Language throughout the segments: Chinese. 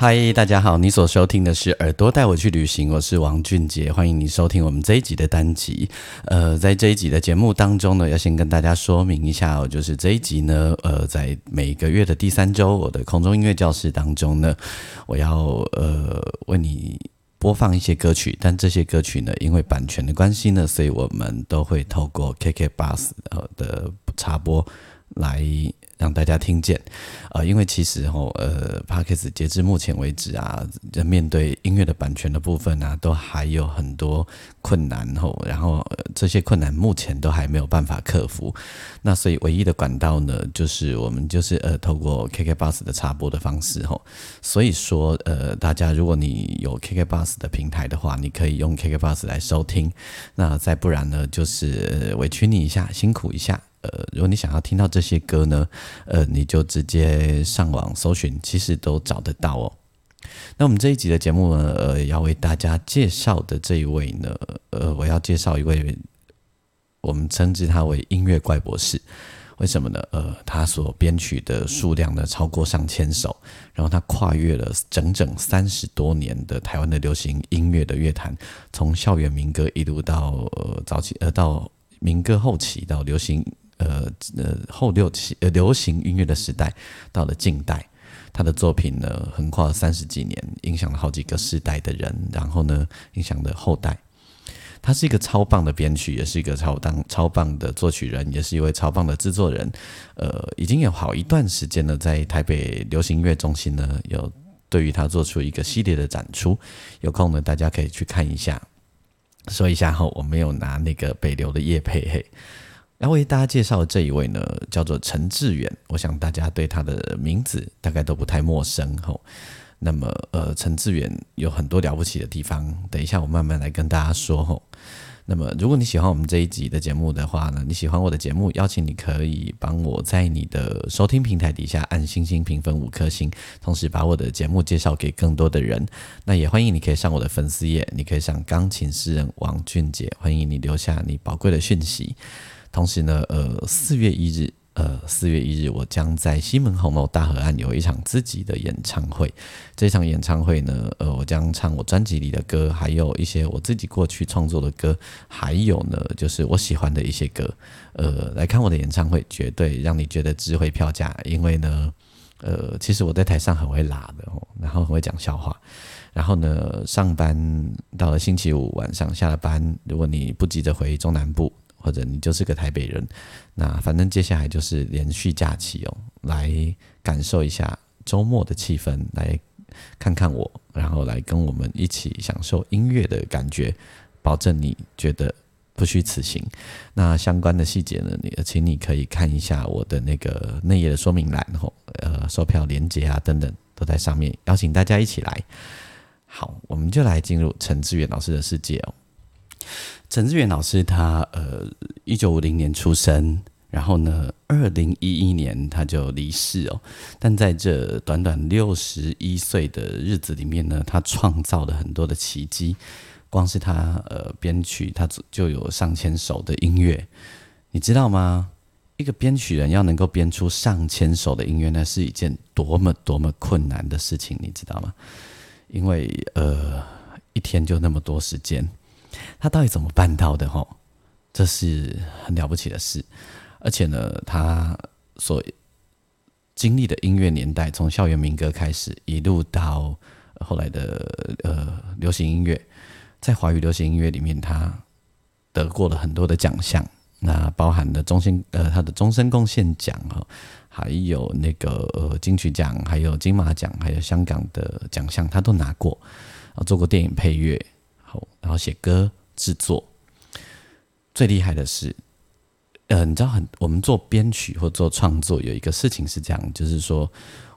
嗨，大家好！你所收听的是《耳朵带我去旅行》，我是王俊杰，欢迎你收听我们这一集的单集。呃，在这一集的节目当中呢，要先跟大家说明一下哦，就是这一集呢，呃，在每个月的第三周，我的空中音乐教室当中呢，我要呃为你播放一些歌曲，但这些歌曲呢，因为版权的关系呢，所以我们都会透过 KK Bus 呃的插播来。让大家听见，呃，因为其实吼，呃 p a r k e s 截至目前为止啊，面对音乐的版权的部分啊，都还有很多困难吼，然后这些困难目前都还没有办法克服。那所以唯一的管道呢，就是我们就是呃，透过 KK Bus 的插播的方式吼。所以说，呃，大家如果你有 KK Bus 的平台的话，你可以用 KK Bus 来收听。那再不然呢，就是委屈你一下，辛苦一下。呃，如果你想要听到这些歌呢，呃，你就直接上网搜寻，其实都找得到哦。那我们这一集的节目呢，呃，要为大家介绍的这一位呢，呃，我要介绍一位，我们称之他为音乐怪博士。为什么呢？呃，他所编曲的数量呢超过上千首，然后他跨越了整整三十多年的台湾的流行音乐的乐坛，从校园民歌一路到呃早期呃到民歌后期到流行。呃呃，后六期呃流行音乐的时代到了近代，他的作品呢横跨三十几年，影响了好几个世代的人，然后呢影响的后代。他是一个超棒的编曲，也是一个超当超棒的作曲人，也是一位超棒的制作人。呃，已经有好一段时间了，在台北流行音乐中心呢，有对于他做出一个系列的展出。有空呢，大家可以去看一下。说一下后，我没有拿那个北流的叶配嘿。要为大家介绍的这一位呢，叫做陈志远。我想大家对他的名字大概都不太陌生吼。那么，呃，陈志远有很多了不起的地方，等一下我慢慢来跟大家说吼。那么，如果你喜欢我们这一集的节目的话呢，你喜欢我的节目，邀请你可以帮我在你的收听平台底下按星星评分五颗星，同时把我的节目介绍给更多的人。那也欢迎你可以上我的粉丝页，你可以上钢琴诗人王俊杰，欢迎你留下你宝贵的讯息。同时呢，呃，四月一日，呃，四月一日，我将在西门红楼大河岸有一场自己的演唱会。这场演唱会呢，呃，我将唱我专辑里的歌，还有一些我自己过去创作的歌，还有呢，就是我喜欢的一些歌。呃，来看我的演唱会，绝对让你觉得值回票价。因为呢，呃，其实我在台上很会拉的，然后很会讲笑话。然后呢，上班到了星期五晚上下了班，如果你不急着回中南部。或者你就是个台北人，那反正接下来就是连续假期哦，来感受一下周末的气氛，来看看我，然后来跟我们一起享受音乐的感觉，保证你觉得不虚此行。那相关的细节呢，你请你可以看一下我的那个内页的说明栏吼，呃，售票链接啊等等都在上面，邀请大家一起来。好，我们就来进入陈志远老师的世界哦。陈志远老师，他呃，一九五零年出生，然后呢，二零一一年他就离世哦。但在这短短六十一岁的日子里面呢，他创造了很多的奇迹。光是他呃编曲，他就有上千首的音乐，你知道吗？一个编曲人要能够编出上千首的音乐，那是一件多么多么困难的事情，你知道吗？因为呃，一天就那么多时间。他到底怎么办到的？吼，这是很了不起的事。而且呢，他所经历的音乐年代，从校园民歌开始，一路到后来的呃流行音乐，在华语流行音乐里面，他得过了很多的奖项。那包含了终身呃他的终身贡献奖哈，还有那个呃金曲奖，还有金马奖，还有香港的奖项，他都拿过。啊，做过电影配乐。然后写歌制作，最厉害的是，呃，你知道很，我们做编曲或做创作有一个事情是这样，就是说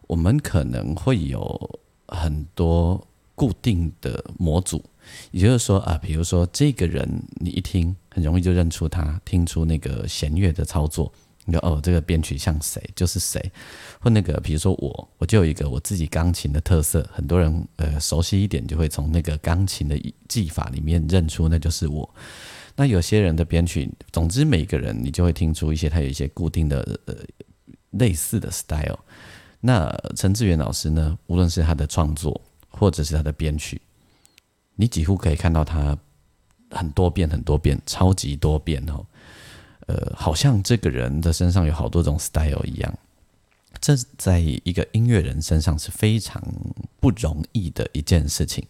我们可能会有很多固定的模组，也就是说啊，比如说这个人你一听很容易就认出他，听出那个弦乐的操作，哦，这个编曲像谁就是谁，或那个比如说我，我就有一个我自己钢琴的特色，很多人呃熟悉一点就会从那个钢琴的技法里面认出那就是我。那有些人的编曲，总之每个人你就会听出一些他有一些固定的呃类似的 style。那陈志远老师呢，无论是他的创作或者是他的编曲，你几乎可以看到他很多变很多变，超级多变哦。呃，好像这个人的身上有好多种 style 一样。这在一个音乐人身上是非常不容易的一件事情。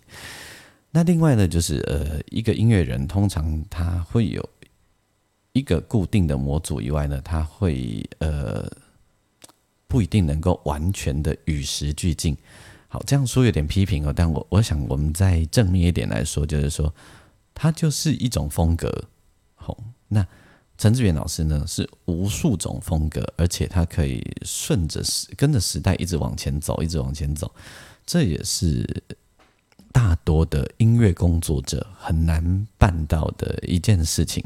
那另外呢，就是呃，一个音乐人通常他会有一个固定的模组以外呢，他会呃不一定能够完全的与时俱进。好，这样说有点批评哦，但我我想我们再正面一点来说，就是说他就是一种风格。好，那陈志远老师呢是无数种风格，而且他可以顺着时跟着时代一直往前走，一直往前走，这也是。大多的音乐工作者很难办到的一件事情，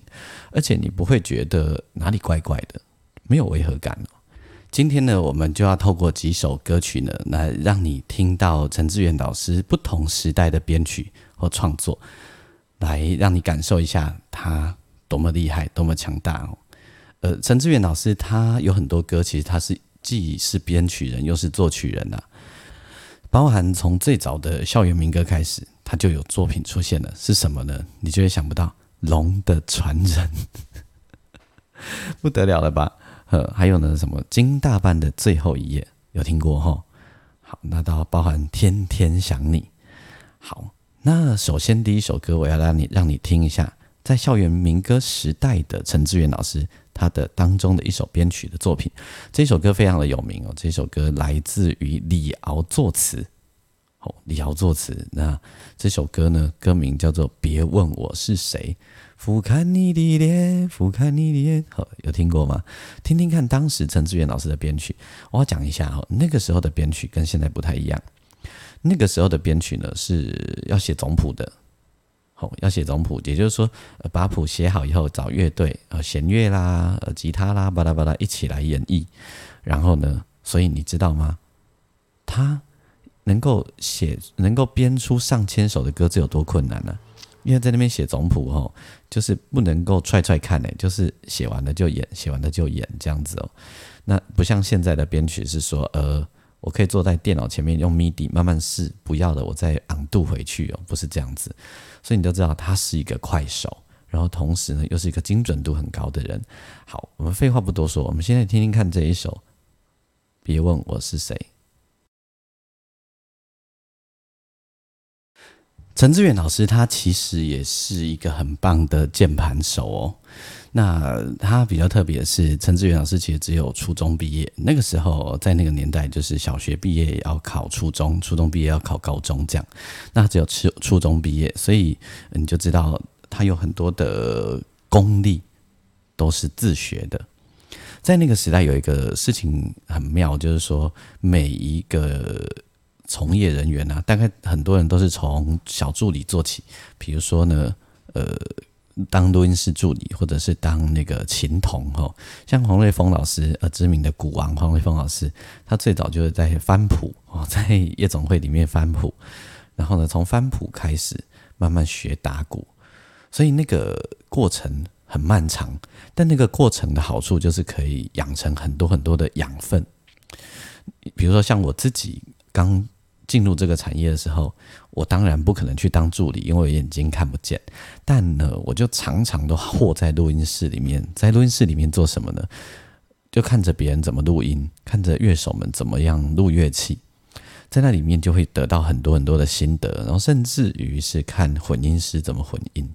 而且你不会觉得哪里怪怪的，没有违和感。今天呢，我们就要透过几首歌曲呢，来让你听到陈志远老师不同时代的编曲和创作，来让你感受一下他多么厉害、多么强大哦。呃，陈志远老师他有很多歌，其实他是既是编曲人，又是作曲人呐。包含从最早的校园民歌开始，他就有作品出现了，是什么呢？你就会想不到，《龙的传人》不得了了吧？呃，还有呢，什么金大班的最后一页，有听过哈？好，那到包含《天天想你》。好，那首先第一首歌，我要让你让你听一下，在校园民歌时代的陈志远老师。他的当中的一首编曲的作品，这首歌非常的有名哦。这首歌来自于李敖作词，哦，李敖作词。那这首歌呢，歌名叫做《别问我是谁》，俯瞰你的脸，俯瞰你的脸。好，有听过吗？听听看，当时陈志远老师的编曲，我要讲一下哦。那个时候的编曲跟现在不太一样，那个时候的编曲呢是要写总谱的。好，要写总谱，也就是说，把谱写好以后，找乐队，呃，弦乐啦，呃，吉他啦，巴拉巴拉一起来演绎。然后呢，所以你知道吗？他能够写，能够编出上千首的歌，这有多困难呢？因为在那边写总谱哦，就是不能够踹踹看诶，就是写完了就演，写完了就演这样子哦。那不像现在的编曲是说，呃。我可以坐在电脑前面用 MIDI 慢慢试，不要的我再昂度回去哦，不是这样子。所以你都知道他是一个快手，然后同时呢又是一个精准度很高的人。好，我们废话不多说，我们现在听听看这一首。别问我是谁，陈志远老师他其实也是一个很棒的键盘手哦。那他比较特别的是，陈志远老师其实只有初中毕业。那个时候，在那个年代，就是小学毕业要考初中，初中毕业要考高中这样。那只有初初中毕业，所以你就知道他有很多的功力都是自学的。在那个时代，有一个事情很妙，就是说每一个从业人员啊，大概很多人都是从小助理做起。比如说呢，呃。当录音室助理，或者是当那个琴童哈，像黄瑞峰老师，呃，知名的鼓王黄瑞峰老师，他最早就是在翻谱哦，在夜总会里面翻谱，然后呢，从翻谱开始慢慢学打鼓，所以那个过程很漫长，但那个过程的好处就是可以养成很多很多的养分，比如说像我自己刚。进入这个产业的时候，我当然不可能去当助理，因为我眼睛看不见。但呢，我就常常都活在录音室里面，在录音室里面做什么呢？就看着别人怎么录音，看着乐手们怎么样录乐器，在那里面就会得到很多很多的心得，然后甚至于是看混音师怎么混音，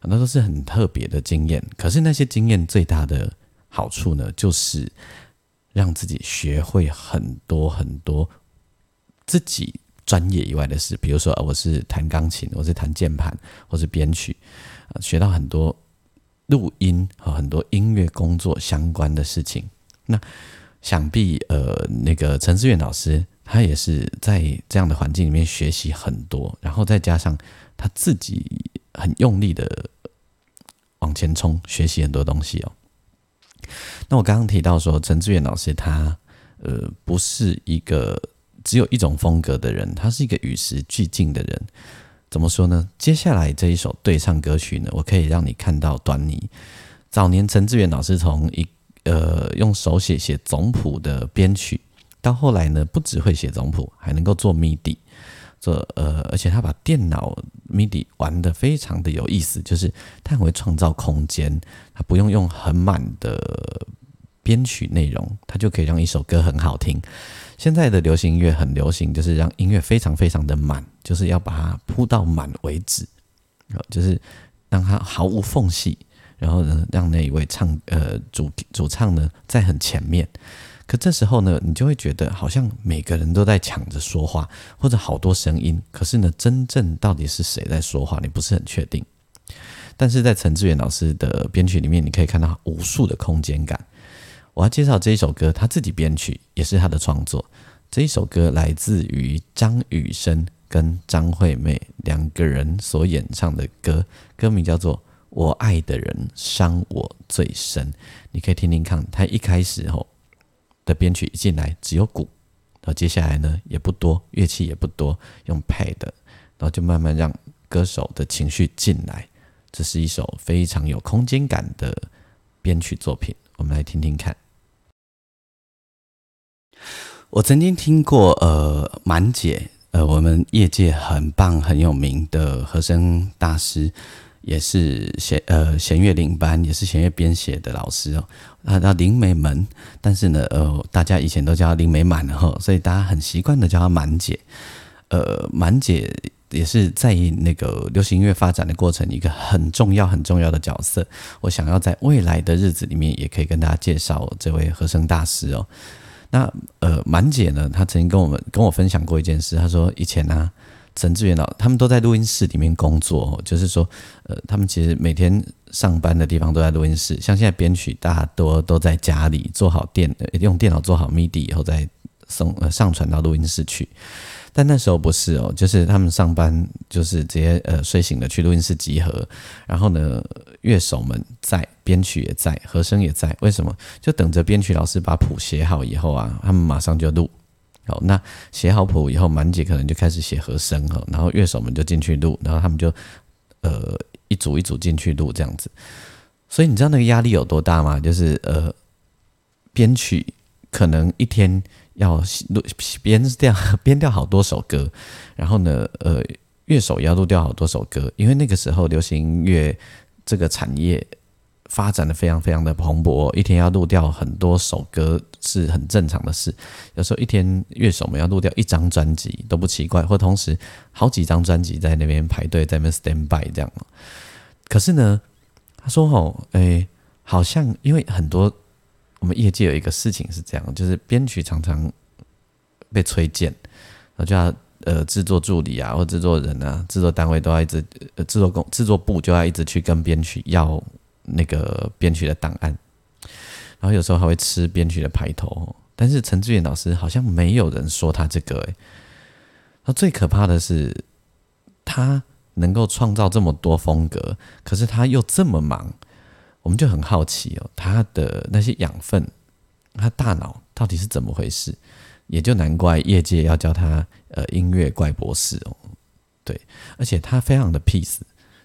很多都是很特别的经验。可是那些经验最大的好处呢，就是让自己学会很多很多。自己专业以外的事，比如说我是弹钢琴，我是弹键盘，或是编曲，学到很多录音和很多音乐工作相关的事情。那想必呃，那个陈思远老师他也是在这样的环境里面学习很多，然后再加上他自己很用力的往前冲，学习很多东西哦。那我刚刚提到说，陈志远老师他呃不是一个只有一种风格的人，他是一个与时俱进的人。怎么说呢？接下来这一首对唱歌曲呢，我可以让你看到端倪。早年陈志远老师从一呃用手写写总谱的编曲，到后来呢不只会写总谱，还能够做 MIDI，做呃而且他把电脑 MIDI 玩的非常的有意思，就是他很会创造空间，他不用用很满的编曲内容，他就可以让一首歌很好听。现在的流行音乐很流行，就是让音乐非常非常的满，就是要把它铺到满为止，就是让它毫无缝隙，然后呢，让那一位唱呃主主唱呢在很前面。可这时候呢，你就会觉得好像每个人都在抢着说话，或者好多声音，可是呢，真正到底是谁在说话，你不是很确定。但是在陈志远老师的编曲里面，你可以看到无数的空间感。我要介绍这一首歌，他自己编曲，也是他的创作。这一首歌来自于张雨生跟张惠妹两个人所演唱的歌，歌名叫做《我爱的人伤我最深》。你可以听听看，他一开始吼的编曲一进来只有鼓，然后接下来呢也不多，乐器也不多，用配的，然后就慢慢让歌手的情绪进来。这是一首非常有空间感的编曲作品。我们来听听看。我曾经听过，呃，满姐，呃，我们业界很棒、很有名的和声大师，也是弦呃弦乐领班，也是弦乐编写的老师哦。他叫林美门，但是呢，呃，大家以前都叫林美满哈，所以大家很习惯的叫她满姐。呃，满姐。也是在那个流行音乐发展的过程，一个很重要、很重要的角色。我想要在未来的日子里面，也可以跟大家介绍这位和声大师哦。那呃，满姐呢，她曾经跟我们跟我分享过一件事。她说以前呢，陈志远老他们都在录音室里面工作，就是说，呃，他们其实每天上班的地方都在录音室。像现在编曲，大多都都在家里做好电，用电脑做好 MIDI 以后再送呃上传到录音室去。但那时候不是哦，就是他们上班就是直接呃睡醒了去录音室集合，然后呢乐手们在，编曲也在，和声也在。为什么？就等着编曲老师把谱写好以后啊，他们马上就录。好，那写好谱以后，满姐可能就开始写和声哈，然后乐手们就进去录，然后他们就呃一组一组进去录这样子。所以你知道那个压力有多大吗？就是呃编曲可能一天。要录编掉编掉好多首歌，然后呢，呃，乐手要录掉好多首歌，因为那个时候流行音乐这个产业发展的非常非常的蓬勃，一天要录掉很多首歌是很正常的事。有时候一天乐手们要录掉一张专辑都不奇怪，或同时好几张专辑在那边排队在那边 stand by 这样。可是呢，他说哦，哎，好像因为很多。我们业界有一个事情是这样，就是编曲常常被催荐，然后就要呃制作助理啊，或制作人啊，制作单位都要一直呃制作工制作部就要一直去跟编曲要那个编曲的档案，然后有时候还会吃编曲的排头。但是陈志远老师好像没有人说他这个诶，他最可怕的是他能够创造这么多风格，可是他又这么忙。我们就很好奇哦，他的那些养分，他大脑到底是怎么回事？也就难怪业界要叫他呃音乐怪博士哦。对，而且他非常的 peace，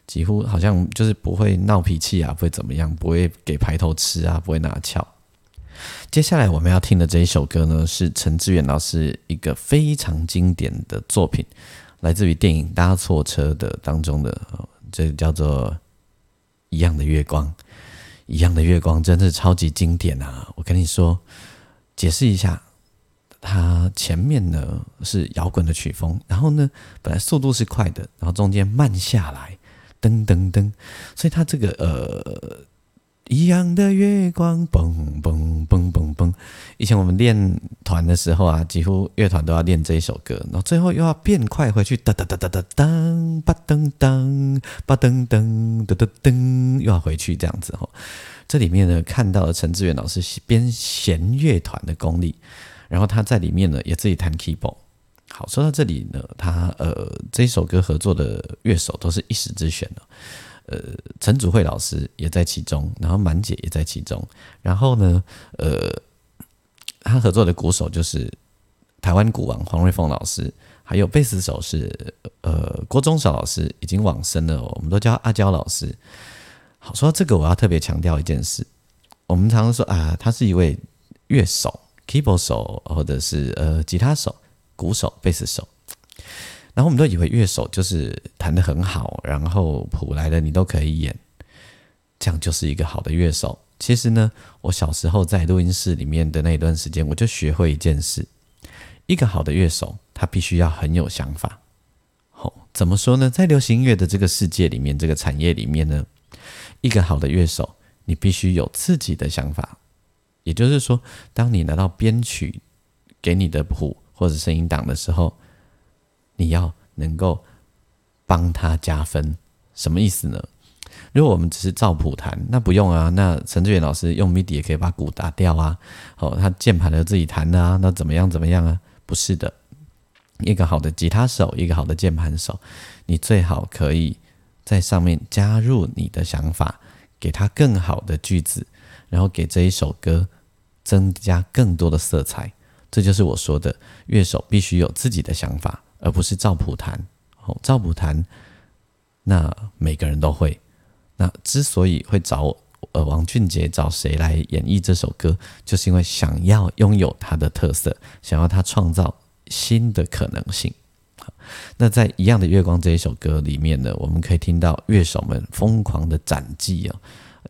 几乎好像就是不会闹脾气啊，不会怎么样，不会给排头吃啊，不会拿翘。接下来我们要听的这一首歌呢，是陈志远老师一个非常经典的作品，来自于电影《搭错车》的当中的，这叫做《一样的月光》。一样的月光真的是超级经典啊！我跟你说，解释一下，它前面呢是摇滚的曲风，然后呢本来速度是快的，然后中间慢下来，噔噔噔，所以它这个呃一样的月光，嘣嘣嘣嘣嘣。以前我们练团的时候啊，几乎乐团都要练这一首歌，然后最后又要变快回去，哒哒哒哒哒噔，吧噔噔，吧噔噔，噔噔噔，又要回去这样子哦。这里面呢，看到了陈志远老师编弦乐团的功力，然后他在里面呢也自己弹 keyboard。好，说到这里呢，他呃这一首歌合作的乐手都是一时之选的。呃，陈祖慧老师也在其中，然后满姐也在其中，然后呢，呃，他合作的鼓手就是台湾鼓王黄瑞峰老师，还有贝斯手是呃郭忠少老师，已经往生了，我们都叫阿娇老师。好，说到这个，我要特别强调一件事，我们常常说啊，他是一位乐手、keyboard 手，或者是呃吉他手、鼓手、贝斯手。然后我们都以为乐手就是弹得很好，然后谱来的你都可以演，这样就是一个好的乐手。其实呢，我小时候在录音室里面的那一段时间，我就学会一件事：一个好的乐手，他必须要很有想法。好，怎么说呢？在流行音乐的这个世界里面，这个产业里面呢，一个好的乐手，你必须有自己的想法。也就是说，当你拿到编曲给你的谱或者声音档的时候，你要能够帮他加分，什么意思呢？如果我们只是照谱弹，那不用啊。那陈志远老师用 MIDI 也可以把鼓打掉啊。哦，他键盘的自己弹啊，那怎么样？怎么样啊？不是的，一个好的吉他手，一个好的键盘手，你最好可以在上面加入你的想法，给他更好的句子，然后给这一首歌增加更多的色彩。这就是我说的，乐手必须有自己的想法。而不是赵普弹，哦，赵普弹，那每个人都会。那之所以会找呃王俊杰找谁来演绎这首歌，就是因为想要拥有他的特色，想要他创造新的可能性。那在《一样的月光》这一首歌里面呢，我们可以听到乐手们疯狂的展技哦，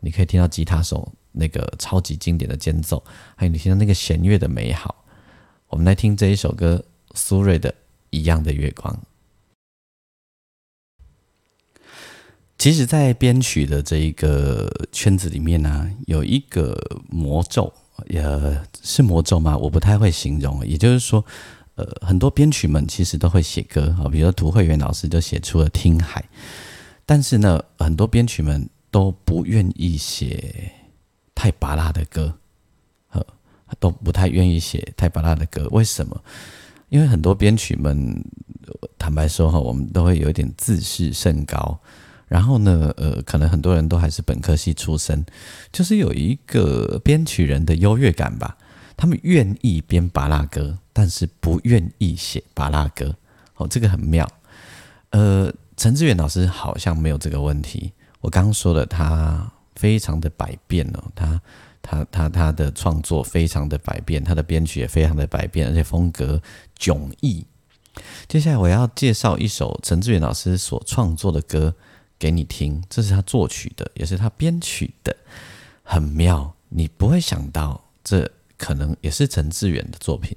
你可以听到吉他手那个超级经典的间奏，还有你听到那个弦乐的美好。我们来听这一首歌，苏芮的。一样的月光，其实，在编曲的这一个圈子里面呢，有一个魔咒，呃，是魔咒吗？我不太会形容。也就是说，呃，很多编曲们其实都会写歌啊，比如说涂慧源老师就写出了《听海》，但是呢，很多编曲们都不愿意写太拔辣的歌，呃，都不太愿意写太拔辣的歌，为什么？因为很多编曲们，坦白说哈，我们都会有一点自视甚高，然后呢，呃，可能很多人都还是本科系出身，就是有一个编曲人的优越感吧。他们愿意编巴拉歌，但是不愿意写巴拉歌。哦，这个很妙。呃，陈志远老师好像没有这个问题。我刚刚说了，他非常的百变哦，他。他他他的创作非常的百变，他的编曲也非常的百变，而且风格迥异。接下来我要介绍一首陈志远老师所创作的歌给你听，这是他作曲的，也是他编曲的，很妙。你不会想到这可能也是陈志远的作品。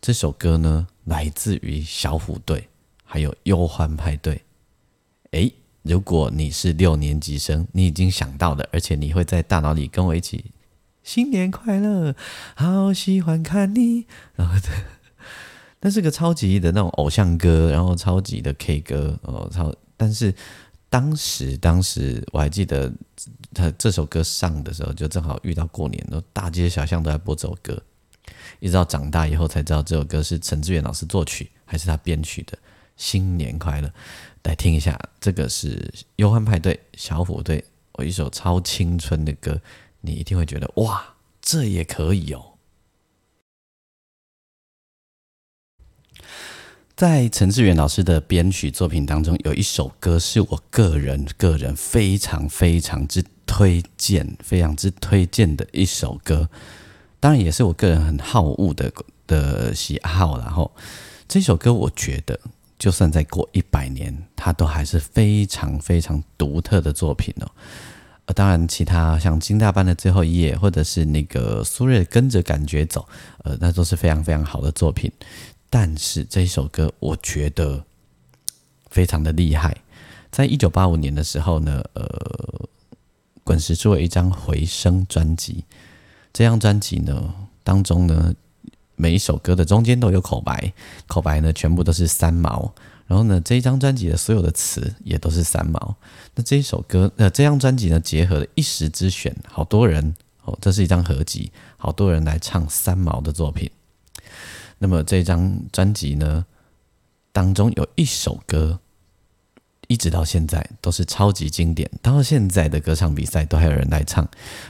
这首歌呢，来自于小虎队，还有忧欢派对。诶，如果你是六年级生，你已经想到了，而且你会在大脑里跟我一起。新年快乐，好喜欢看你。然后，那是个超级的那种偶像歌，然后超级的 K 歌哦，超。但是当时，当时我还记得，他这首歌上的时候，就正好遇到过年，都大街小巷都在播这首歌。一直到长大以后才知道，这首歌是陈志远老师作曲，还是他编曲的。新年快乐，来听一下，这个是忧欢派对小虎队，我一首超青春的歌。你一定会觉得哇，这也可以哦！在陈志远老师的编曲作品当中，有一首歌是我个人个人非常非常之推荐、非常之推荐的一首歌，当然也是我个人很好恶的的喜好。然后这首歌，我觉得就算再过一百年，它都还是非常非常独特的作品哦。呃，当然，其他像金大班的最后一页，或者是那个苏芮跟着感觉走，呃，那都是非常非常好的作品。但是这一首歌，我觉得非常的厉害。在一九八五年的时候呢，呃，滚石出了一张回声专辑，这张专辑呢当中呢，每一首歌的中间都有口白，口白呢全部都是三毛。然后呢，这一张专辑的所有的词也都是三毛。那这一首歌，呃，这张专辑呢，结合了一时之选，好多人哦，这是一张合集，好多人来唱三毛的作品。那么这张专辑呢，当中有一首歌。一直到现在都是超级经典，到现在的歌唱比赛都还有人来唱，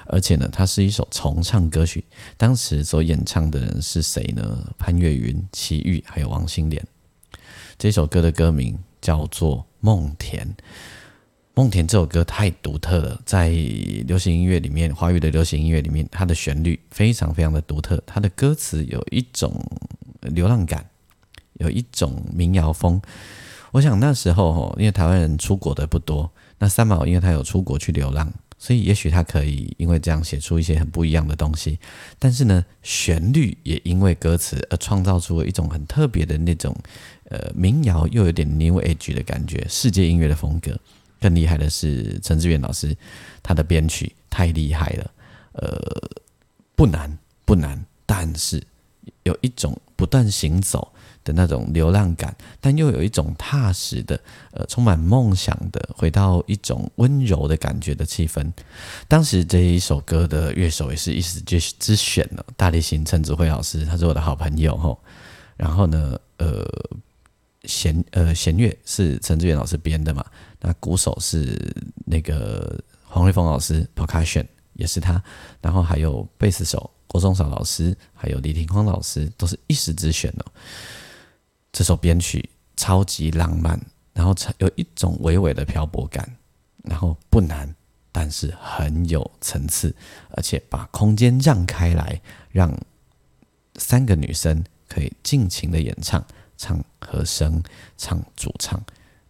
而且呢，它是一首重唱歌曲。当时所演唱的人是谁呢？潘越云、齐豫还有王心莲。这首歌的歌名叫做《梦田》。梦田这首歌太独特了，在流行音乐里面，华语的流行音乐里面，它的旋律非常非常的独特，它的歌词有一种流浪感，有一种民谣风。我想那时候，因为台湾人出国的不多，那三毛因为他有出国去流浪，所以也许他可以因为这样写出一些很不一样的东西。但是呢，旋律也因为歌词而创造出了一种很特别的那种，呃，民谣又有点 New Age 的感觉，世界音乐的风格。更厉害的是陈志远老师，他的编曲太厉害了，呃，不难不难，但是有一种不断行走。的那种流浪感，但又有一种踏实的、呃，充满梦想的，回到一种温柔的感觉的气氛。当时这一首歌的乐手也是一时之之选了，大力行陈子慧老师，他是我的好朋友吼。然后呢，呃，弦呃弦乐是陈志远老师编的嘛，那鼓手是那个黄瑞峰老师，percussion 也是他，然后还有贝斯手郭宗少老师，还有李廷匡老师，都是一时之选哦。这首编曲超级浪漫，然后有一种微微的漂泊感，然后不难，但是很有层次，而且把空间让开来，让三个女生可以尽情的演唱，唱和声，唱主唱，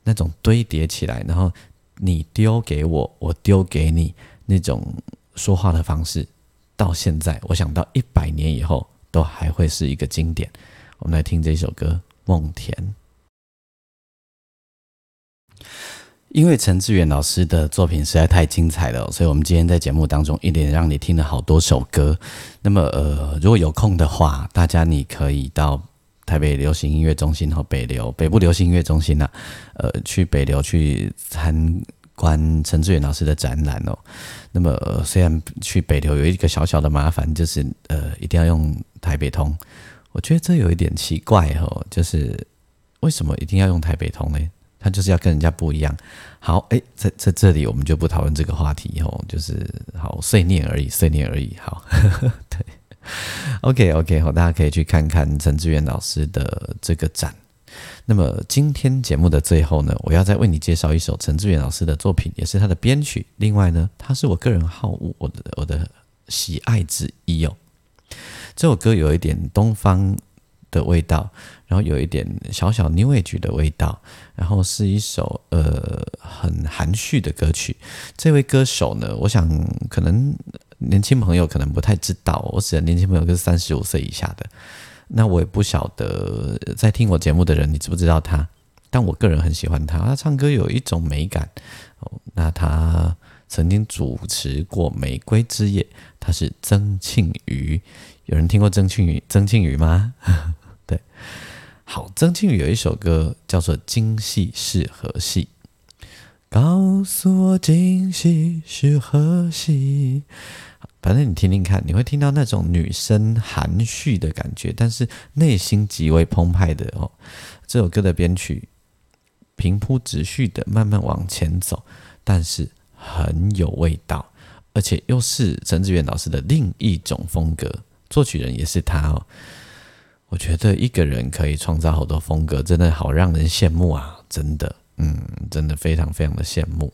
那种堆叠起来，然后你丢给我，我丢给你，那种说话的方式，到现在，我想到一百年以后都还会是一个经典。我们来听这首歌。梦田，因为陈志远老师的作品实在太精彩了，所以我们今天在节目当中一连让你听了好多首歌。那么，呃，如果有空的话，大家你可以到台北流行音乐中心和北流北部流行音乐中心呢，呃，去北流去参观陈志远老师的展览哦。那么，虽然去北流有一个小小的麻烦，就是呃，一定要用台北通。我觉得这有一点奇怪哦，就是为什么一定要用台北通呢？他就是要跟人家不一样。好，哎，在在这里我们就不讨论这个话题哦，就是好碎念而已，碎念而已。好，对，OK OK，好，大家可以去看看陈志远老师的这个展。那么今天节目的最后呢，我要再为你介绍一首陈志远老师的作品，也是他的编曲。另外呢，他是我个人好物，我的我的喜爱之一哦。这首歌有一点东方的味道，然后有一点小小 New Age 的味道，然后是一首呃很含蓄的歌曲。这位歌手呢，我想可能年轻朋友可能不太知道，我指的年轻朋友就是三十五岁以下的。那我也不晓得在听我节目的人你知不知道他，但我个人很喜欢他，他唱歌有一种美感。哦，那他曾经主持过《玫瑰之夜》，他是曾庆瑜。有人听过曾庆瑜？曾庆瑜吗？对，好，曾庆瑜有一首歌叫做《今夕是何夕》，告诉我今夕是何夕。反正你听听看，你会听到那种女生含蓄的感觉，但是内心极为澎湃的哦。这首歌的编曲平铺直叙的慢慢往前走，但是很有味道，而且又是陈志远老师的另一种风格。作曲人也是他哦，我觉得一个人可以创造好多风格，真的好让人羡慕啊！真的，嗯，真的非常非常的羡慕。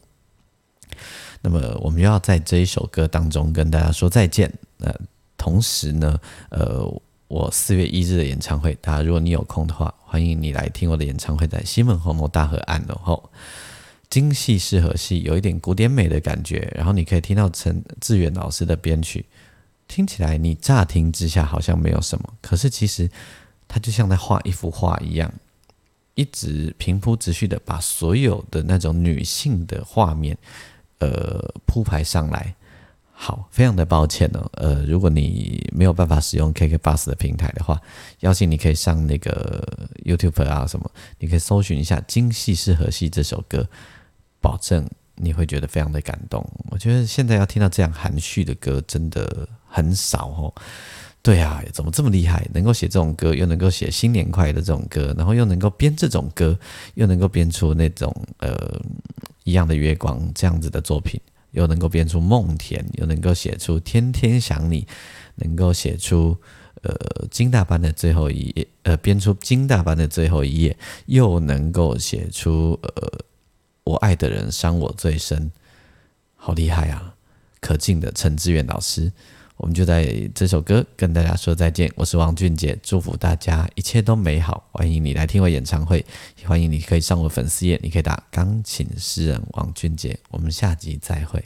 那么，我们要在这一首歌当中跟大家说再见。呃，同时呢，呃，我四月一日的演唱会，大家如果你有空的话，欢迎你来听我的演唱会，在西门红楼大河岸的后，京戏适合戏，有一点古典美的感觉，然后你可以听到陈志远老师的编曲。听起来你乍听之下好像没有什么，可是其实它就像在画一幅画一样，一直平铺直叙的把所有的那种女性的画面，呃铺排上来。好，非常的抱歉哦，呃，如果你没有办法使用 KK Bus 的平台的话，邀请你可以上那个 YouTube 啊什么，你可以搜寻一下《今夕是何夕》这首歌，保证你会觉得非常的感动。我觉得现在要听到这样含蓄的歌真的很少哦。对啊，怎么这么厉害？能够写这种歌，又能够写新年快乐这种歌，然后又能够编这种歌，又能够编出那种呃一样的月光这样子的作品。又能够编出梦田，又能够写出天天想你，能够写出呃金大班的最后一页，呃编出金大班的最后一页，又能够写出呃我爱的人伤我最深，好厉害啊！可敬的陈志远老师。我们就在这首歌跟大家说再见。我是王俊杰，祝福大家一切都美好。欢迎你来听我演唱会，欢迎你可以上我粉丝页，你可以打钢琴诗人王俊杰。我们下集再会。